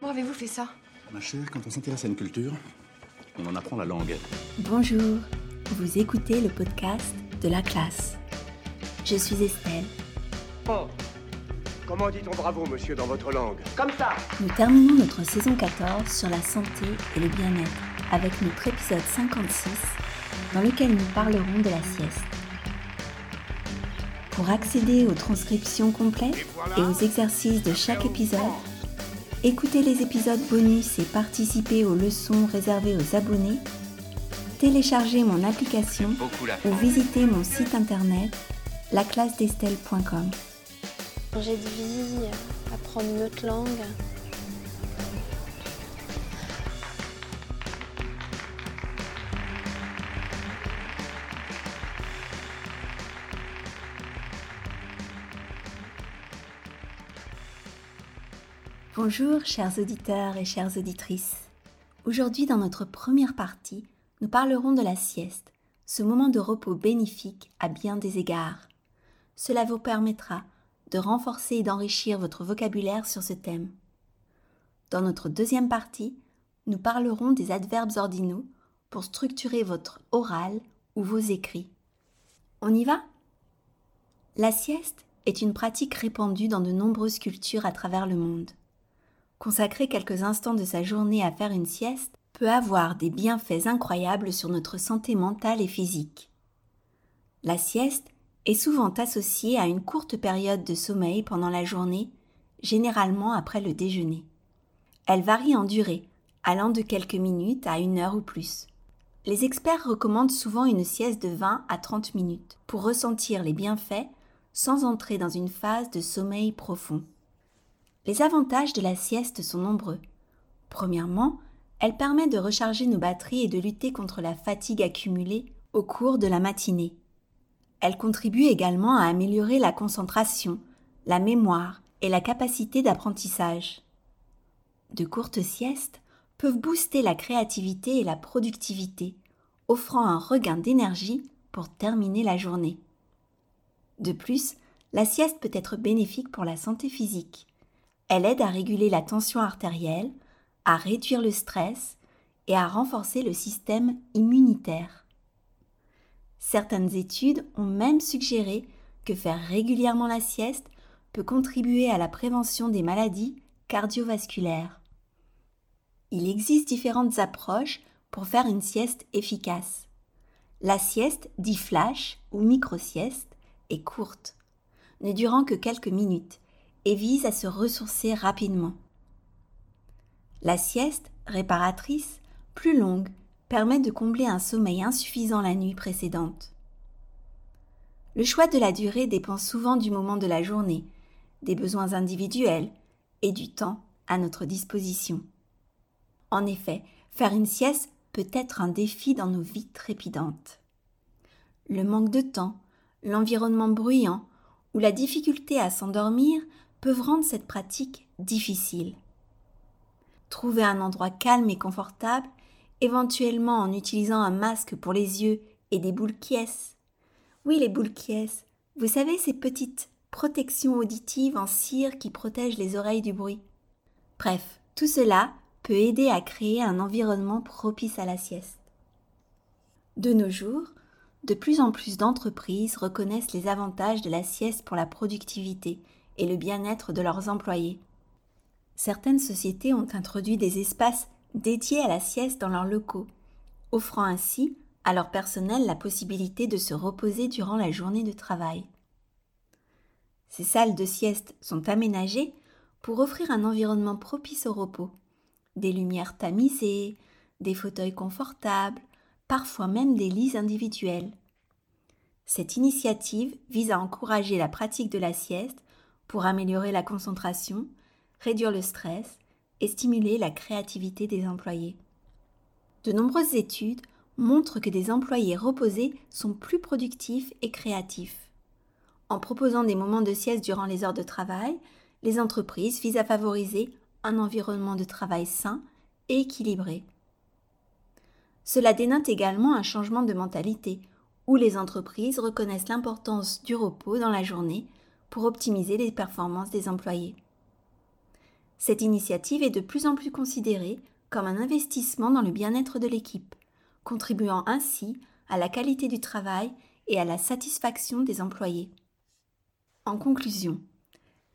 Comment avez-vous fait ça? Ma chère, quand on s'intéresse à une culture, on en apprend la langue. Bonjour, vous écoutez le podcast de la classe. Je suis Estelle. Oh Comment dit-on bravo, monsieur, dans votre langue? Comme ça Nous terminons notre saison 14 sur la santé et le bien-être avec notre épisode 56 dans lequel nous parlerons de la sieste. Pour accéder aux transcriptions complètes et aux exercices de chaque épisode, écoutez les épisodes bonus et participer aux leçons réservées aux abonnés, téléchargez mon application ou visitez mon site internet laclassedestelle.com. J'ai de vie, apprendre une autre langue. Bonjour chers auditeurs et chères auditrices. Aujourd'hui dans notre première partie, nous parlerons de la sieste, ce moment de repos bénéfique à bien des égards. Cela vous permettra de renforcer et d'enrichir votre vocabulaire sur ce thème. Dans notre deuxième partie, nous parlerons des adverbes ordinaux pour structurer votre oral ou vos écrits. On y va? La sieste est une pratique répandue dans de nombreuses cultures à travers le monde. Consacrer quelques instants de sa journée à faire une sieste peut avoir des bienfaits incroyables sur notre santé mentale et physique. La sieste est souvent associée à une courte période de sommeil pendant la journée, généralement après le déjeuner. Elle varie en durée, allant de quelques minutes à une heure ou plus. Les experts recommandent souvent une sieste de 20 à 30 minutes pour ressentir les bienfaits sans entrer dans une phase de sommeil profond. Les avantages de la sieste sont nombreux. Premièrement, elle permet de recharger nos batteries et de lutter contre la fatigue accumulée au cours de la matinée. Elle contribue également à améliorer la concentration, la mémoire et la capacité d'apprentissage. De courtes siestes peuvent booster la créativité et la productivité, offrant un regain d'énergie pour terminer la journée. De plus, la sieste peut être bénéfique pour la santé physique. Elle aide à réguler la tension artérielle, à réduire le stress et à renforcer le système immunitaire. Certaines études ont même suggéré que faire régulièrement la sieste peut contribuer à la prévention des maladies cardiovasculaires. Il existe différentes approches pour faire une sieste efficace. La sieste, dit flash ou micro-sieste, est courte, ne durant que quelques minutes et vise à se ressourcer rapidement. La sieste, réparatrice, plus longue, permet de combler un sommeil insuffisant la nuit précédente. Le choix de la durée dépend souvent du moment de la journée, des besoins individuels et du temps à notre disposition. En effet, faire une sieste peut être un défi dans nos vies trépidantes. Le manque de temps, l'environnement bruyant ou la difficulté à s'endormir rendre cette pratique difficile. Trouver un endroit calme et confortable éventuellement en utilisant un masque pour les yeux et des boules quies. Oui, les boules quies. Vous savez, ces petites protections auditives en cire qui protègent les oreilles du bruit. Bref, tout cela peut aider à créer un environnement propice à la sieste. De nos jours, de plus en plus d'entreprises reconnaissent les avantages de la sieste pour la productivité et le bien-être de leurs employés. Certaines sociétés ont introduit des espaces dédiés à la sieste dans leurs locaux, offrant ainsi à leur personnel la possibilité de se reposer durant la journée de travail. Ces salles de sieste sont aménagées pour offrir un environnement propice au repos, des lumières tamisées, des fauteuils confortables, parfois même des lits individuels. Cette initiative vise à encourager la pratique de la sieste pour améliorer la concentration, réduire le stress et stimuler la créativité des employés. De nombreuses études montrent que des employés reposés sont plus productifs et créatifs. En proposant des moments de sieste durant les heures de travail, les entreprises visent à favoriser un environnement de travail sain et équilibré. Cela dénote également un changement de mentalité, où les entreprises reconnaissent l'importance du repos dans la journée pour optimiser les performances des employés. Cette initiative est de plus en plus considérée comme un investissement dans le bien-être de l'équipe, contribuant ainsi à la qualité du travail et à la satisfaction des employés. En conclusion,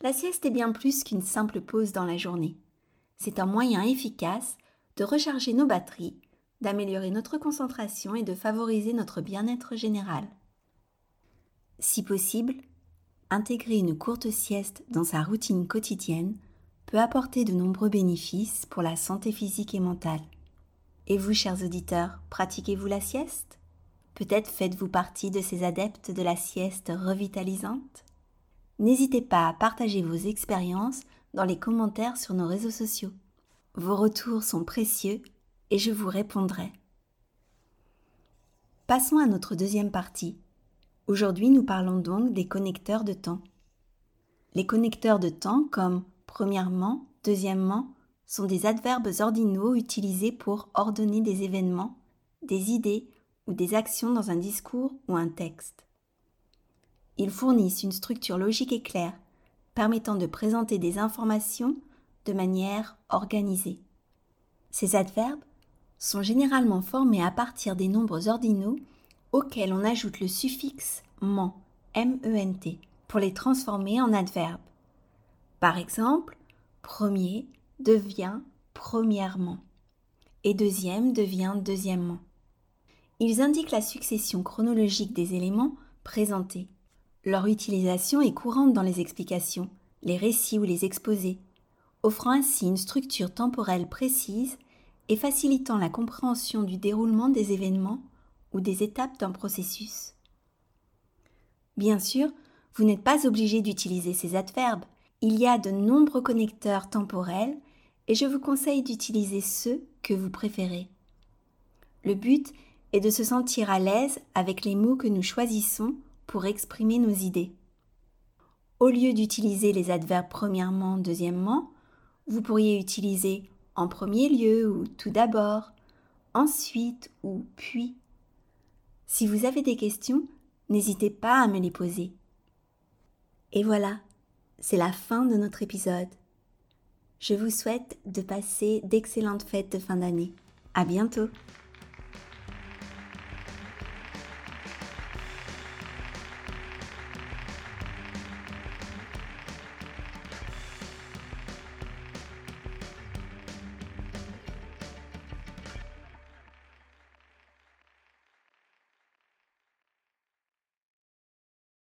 la sieste est bien plus qu'une simple pause dans la journée. C'est un moyen efficace de recharger nos batteries, d'améliorer notre concentration et de favoriser notre bien-être général. Si possible, intégrer une courte sieste dans sa routine quotidienne peut apporter de nombreux bénéfices pour la santé physique et mentale. Et vous, chers auditeurs, pratiquez-vous la sieste? Peut-être faites-vous partie de ces adeptes de la sieste revitalisante? N'hésitez pas à partager vos expériences dans les commentaires sur nos réseaux sociaux. Vos retours sont précieux et je vous répondrai. Passons à notre deuxième partie. Aujourd'hui, nous parlons donc des connecteurs de temps. Les connecteurs de temps comme premièrement, deuxièmement, sont des adverbes ordinaux utilisés pour ordonner des événements, des idées ou des actions dans un discours ou un texte. Ils fournissent une structure logique et claire, permettant de présenter des informations de manière organisée. Ces adverbes sont généralement formés à partir des nombres ordinaux auxquels on ajoute le suffixe ment, M-E-N-T, pour les transformer en adverbes. Par exemple, premier devient premièrement et deuxième devient deuxièmement. Ils indiquent la succession chronologique des éléments présentés. Leur utilisation est courante dans les explications, les récits ou les exposés, offrant ainsi une structure temporelle précise et facilitant la compréhension du déroulement des événements ou des étapes d'un processus. Bien sûr, vous n'êtes pas obligé d'utiliser ces adverbes. Il y a de nombreux connecteurs temporels et je vous conseille d'utiliser ceux que vous préférez. Le but est de se sentir à l'aise avec les mots que nous choisissons pour exprimer nos idées. Au lieu d'utiliser les adverbes premièrement, deuxièmement, vous pourriez utiliser en premier lieu ou tout d'abord, ensuite ou puis. Si vous avez des questions, n'hésitez pas à me les poser. Et voilà, c'est la fin de notre épisode. Je vous souhaite de passer d'excellentes fêtes de fin d'année. À bientôt!